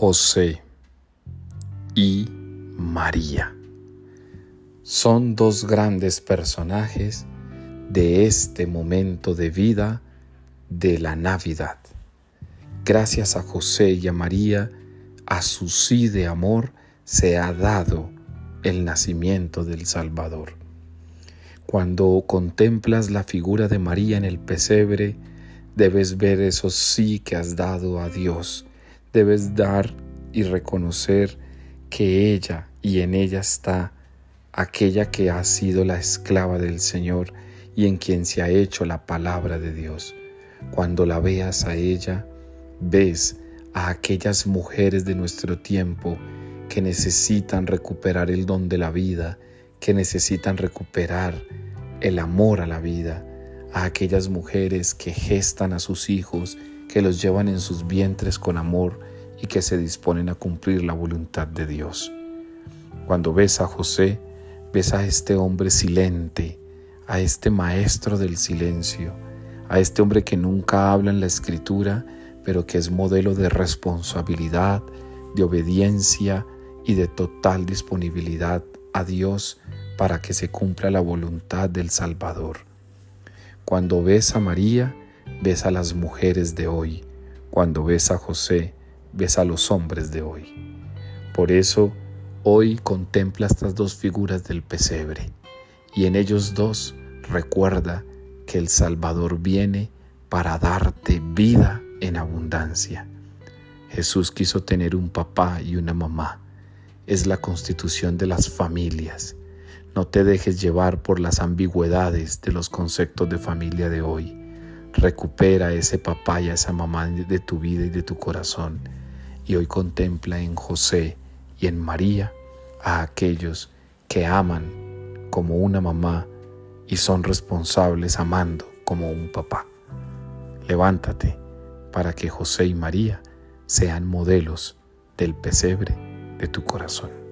José y María. Son dos grandes personajes de este momento de vida de la Navidad. Gracias a José y a María, a su sí de amor se ha dado el nacimiento del Salvador. Cuando contemplas la figura de María en el pesebre, debes ver eso sí que has dado a Dios. Debes dar y reconocer que ella y en ella está aquella que ha sido la esclava del Señor y en quien se ha hecho la palabra de Dios. Cuando la veas a ella, ves a aquellas mujeres de nuestro tiempo que necesitan recuperar el don de la vida, que necesitan recuperar el amor a la vida, a aquellas mujeres que gestan a sus hijos, que los llevan en sus vientres con amor y que se disponen a cumplir la voluntad de Dios. Cuando ves a José, ves a este hombre silente, a este maestro del silencio, a este hombre que nunca habla en la escritura, pero que es modelo de responsabilidad, de obediencia y de total disponibilidad a Dios para que se cumpla la voluntad del Salvador. Cuando ves a María, ves a las mujeres de hoy. Cuando ves a José, ves a los hombres de hoy. Por eso, hoy contempla estas dos figuras del pesebre y en ellos dos recuerda que el Salvador viene para darte vida en abundancia. Jesús quiso tener un papá y una mamá. Es la constitución de las familias. No te dejes llevar por las ambigüedades de los conceptos de familia de hoy. Recupera ese papá y esa mamá de tu vida y de tu corazón. Y hoy contempla en José y en María a aquellos que aman como una mamá y son responsables amando como un papá. Levántate para que José y María sean modelos del pesebre de tu corazón.